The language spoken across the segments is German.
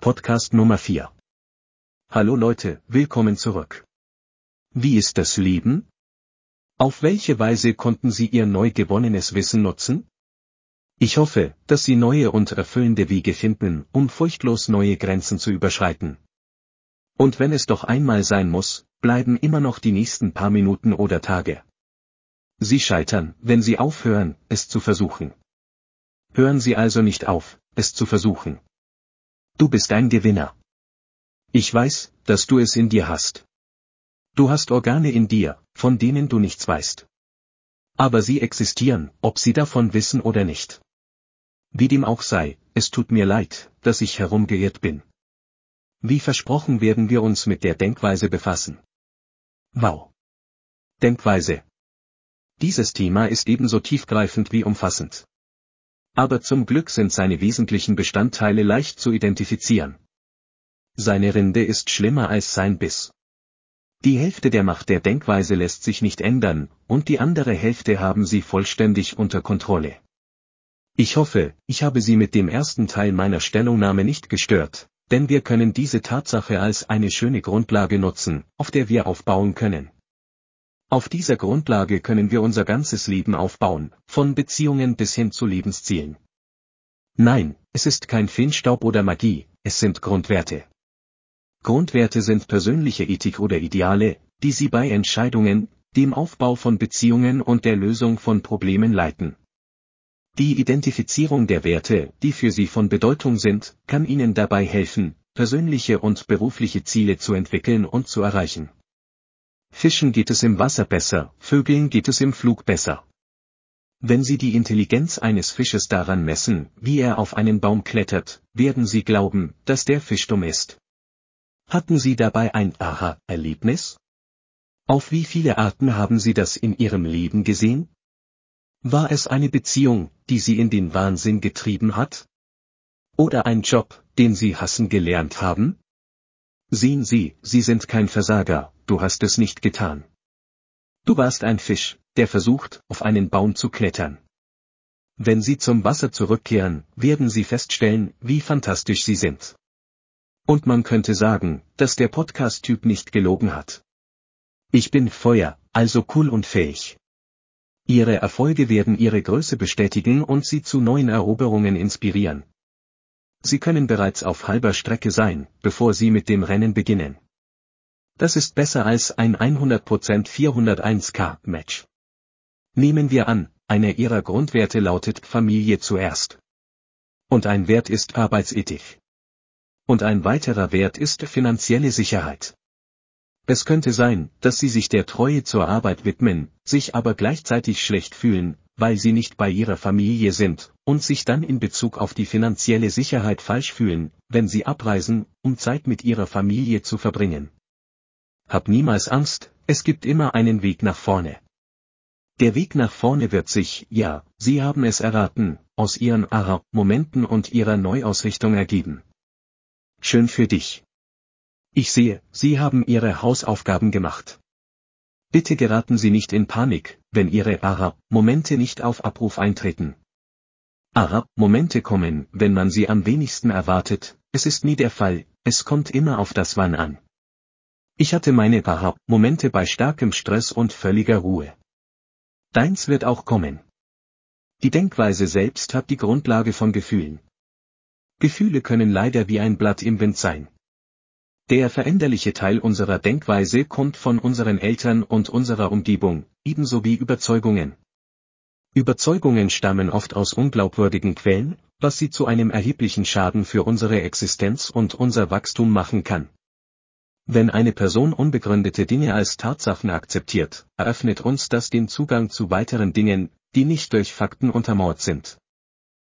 Podcast Nummer 4. Hallo Leute, willkommen zurück. Wie ist das Leben? Auf welche Weise konnten Sie Ihr neu gewonnenes Wissen nutzen? Ich hoffe, dass Sie neue und erfüllende Wege finden, um furchtlos neue Grenzen zu überschreiten. Und wenn es doch einmal sein muss, bleiben immer noch die nächsten paar Minuten oder Tage. Sie scheitern, wenn Sie aufhören, es zu versuchen. Hören Sie also nicht auf, es zu versuchen. Du bist ein Gewinner. Ich weiß, dass du es in dir hast. Du hast Organe in dir, von denen du nichts weißt. Aber sie existieren, ob sie davon wissen oder nicht. Wie dem auch sei, es tut mir leid, dass ich herumgeirrt bin. Wie versprochen werden wir uns mit der Denkweise befassen. Wow. Denkweise. Dieses Thema ist ebenso tiefgreifend wie umfassend. Aber zum Glück sind seine wesentlichen Bestandteile leicht zu identifizieren. Seine Rinde ist schlimmer als sein Biss. Die Hälfte der Macht der Denkweise lässt sich nicht ändern, und die andere Hälfte haben sie vollständig unter Kontrolle. Ich hoffe, ich habe Sie mit dem ersten Teil meiner Stellungnahme nicht gestört, denn wir können diese Tatsache als eine schöne Grundlage nutzen, auf der wir aufbauen können. Auf dieser Grundlage können wir unser ganzes Leben aufbauen, von Beziehungen bis hin zu Lebenszielen. Nein, es ist kein Feenstaub oder Magie, es sind Grundwerte. Grundwerte sind persönliche Ethik oder Ideale, die Sie bei Entscheidungen, dem Aufbau von Beziehungen und der Lösung von Problemen leiten. Die Identifizierung der Werte, die für Sie von Bedeutung sind, kann Ihnen dabei helfen, persönliche und berufliche Ziele zu entwickeln und zu erreichen. Fischen geht es im Wasser besser, Vögeln geht es im Flug besser. Wenn Sie die Intelligenz eines Fisches daran messen, wie er auf einen Baum klettert, werden Sie glauben, dass der Fisch dumm ist. Hatten Sie dabei ein Aha-Erlebnis? Auf wie viele Arten haben Sie das in Ihrem Leben gesehen? War es eine Beziehung, die Sie in den Wahnsinn getrieben hat? Oder ein Job, den Sie hassen gelernt haben? Sehen Sie, Sie sind kein Versager, du hast es nicht getan. Du warst ein Fisch, der versucht, auf einen Baum zu klettern. Wenn Sie zum Wasser zurückkehren, werden Sie feststellen, wie fantastisch Sie sind. Und man könnte sagen, dass der Podcast-Typ nicht gelogen hat. Ich bin Feuer, also cool und fähig. Ihre Erfolge werden Ihre Größe bestätigen und Sie zu neuen Eroberungen inspirieren. Sie können bereits auf halber Strecke sein, bevor Sie mit dem Rennen beginnen. Das ist besser als ein 100% 401k Match. Nehmen wir an, einer Ihrer Grundwerte lautet Familie zuerst. Und ein Wert ist Arbeitsethik. Und ein weiterer Wert ist finanzielle Sicherheit. Es könnte sein, dass Sie sich der Treue zur Arbeit widmen, sich aber gleichzeitig schlecht fühlen, weil Sie nicht bei Ihrer Familie sind, und sich dann in Bezug auf die finanzielle Sicherheit falsch fühlen, wenn Sie abreisen, um Zeit mit Ihrer Familie zu verbringen. Hab niemals Angst, es gibt immer einen Weg nach vorne. Der Weg nach vorne wird sich, ja, Sie haben es erraten, aus Ihren Aha-Momenten und Ihrer Neuausrichtung ergeben. Schön für dich. Ich sehe, Sie haben Ihre Hausaufgaben gemacht. Bitte geraten Sie nicht in Panik, wenn Ihre Aha-Momente nicht auf Abruf eintreten. Aha-Momente kommen, wenn man sie am wenigsten erwartet, es ist nie der Fall, es kommt immer auf das Wann an. Ich hatte meine Aha-Momente bei starkem Stress und völliger Ruhe. Deins wird auch kommen. Die Denkweise selbst hat die Grundlage von Gefühlen. Gefühle können leider wie ein Blatt im Wind sein. Der veränderliche Teil unserer Denkweise kommt von unseren Eltern und unserer Umgebung, ebenso wie Überzeugungen. Überzeugungen stammen oft aus unglaubwürdigen Quellen, was sie zu einem erheblichen Schaden für unsere Existenz und unser Wachstum machen kann. Wenn eine Person unbegründete Dinge als Tatsachen akzeptiert, eröffnet uns das den Zugang zu weiteren Dingen, die nicht durch Fakten untermauert sind.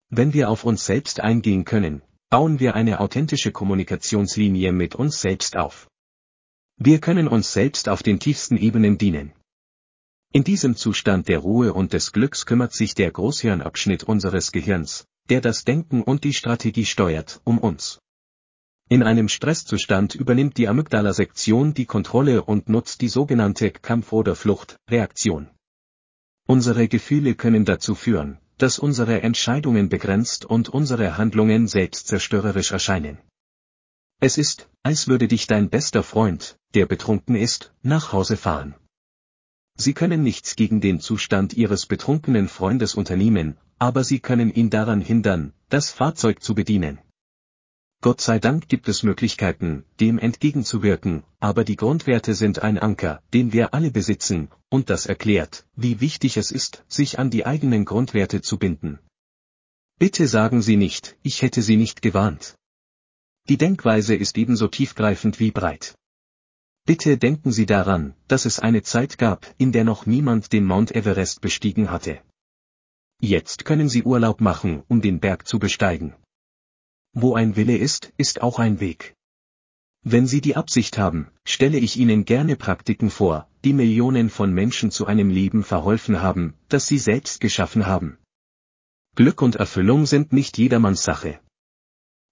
Wenn wir auf uns selbst eingehen können, bauen wir eine authentische Kommunikationslinie mit uns selbst auf. Wir können uns selbst auf den tiefsten Ebenen dienen. In diesem Zustand der Ruhe und des Glücks kümmert sich der Großhirnabschnitt unseres Gehirns, der das Denken und die Strategie steuert, um uns. In einem Stresszustand übernimmt die Amygdala-Sektion die Kontrolle und nutzt die sogenannte Kampf- oder Flucht-Reaktion. Unsere Gefühle können dazu führen, dass unsere Entscheidungen begrenzt und unsere Handlungen selbstzerstörerisch erscheinen. Es ist, als würde dich dein bester Freund, der betrunken ist, nach Hause fahren. Sie können nichts gegen den Zustand Ihres betrunkenen Freundes unternehmen, aber Sie können ihn daran hindern, das Fahrzeug zu bedienen. Gott sei Dank gibt es Möglichkeiten, dem entgegenzuwirken, aber die Grundwerte sind ein Anker, den wir alle besitzen, und das erklärt, wie wichtig es ist, sich an die eigenen Grundwerte zu binden. Bitte sagen Sie nicht, ich hätte Sie nicht gewarnt. Die Denkweise ist ebenso tiefgreifend wie breit. Bitte denken Sie daran, dass es eine Zeit gab, in der noch niemand den Mount Everest bestiegen hatte. Jetzt können Sie Urlaub machen, um den Berg zu besteigen. Wo ein Wille ist, ist auch ein Weg. Wenn Sie die Absicht haben, stelle ich Ihnen gerne Praktiken vor, die Millionen von Menschen zu einem Leben verholfen haben, das Sie selbst geschaffen haben. Glück und Erfüllung sind nicht jedermanns Sache.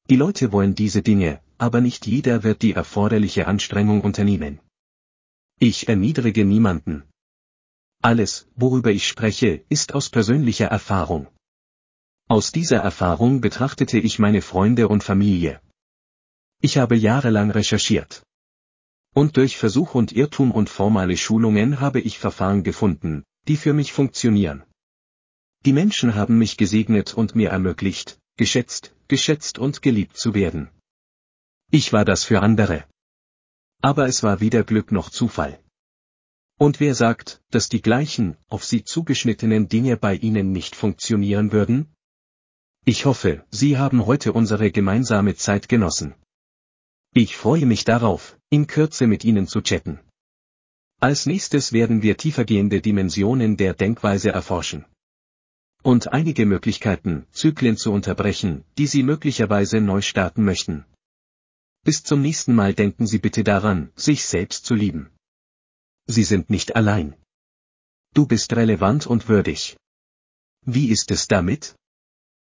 Die Leute wollen diese Dinge, aber nicht jeder wird die erforderliche Anstrengung unternehmen. Ich erniedrige niemanden, alles, worüber ich spreche, ist aus persönlicher Erfahrung. Aus dieser Erfahrung betrachtete ich meine Freunde und Familie. Ich habe jahrelang recherchiert. Und durch Versuch und Irrtum und formale Schulungen habe ich Verfahren gefunden, die für mich funktionieren. Die Menschen haben mich gesegnet und mir ermöglicht, geschätzt, geschätzt und geliebt zu werden. Ich war das für andere. Aber es war weder Glück noch Zufall. Und wer sagt, dass die gleichen, auf sie zugeschnittenen Dinge bei Ihnen nicht funktionieren würden? Ich hoffe, Sie haben heute unsere gemeinsame Zeit genossen. Ich freue mich darauf, in Kürze mit Ihnen zu chatten. Als nächstes werden wir tiefergehende Dimensionen der Denkweise erforschen. Und einige Möglichkeiten, Zyklen zu unterbrechen, die Sie möglicherweise neu starten möchten. Bis zum nächsten Mal denken Sie bitte daran, sich selbst zu lieben. Sie sind nicht allein. Du bist relevant und würdig. Wie ist es damit?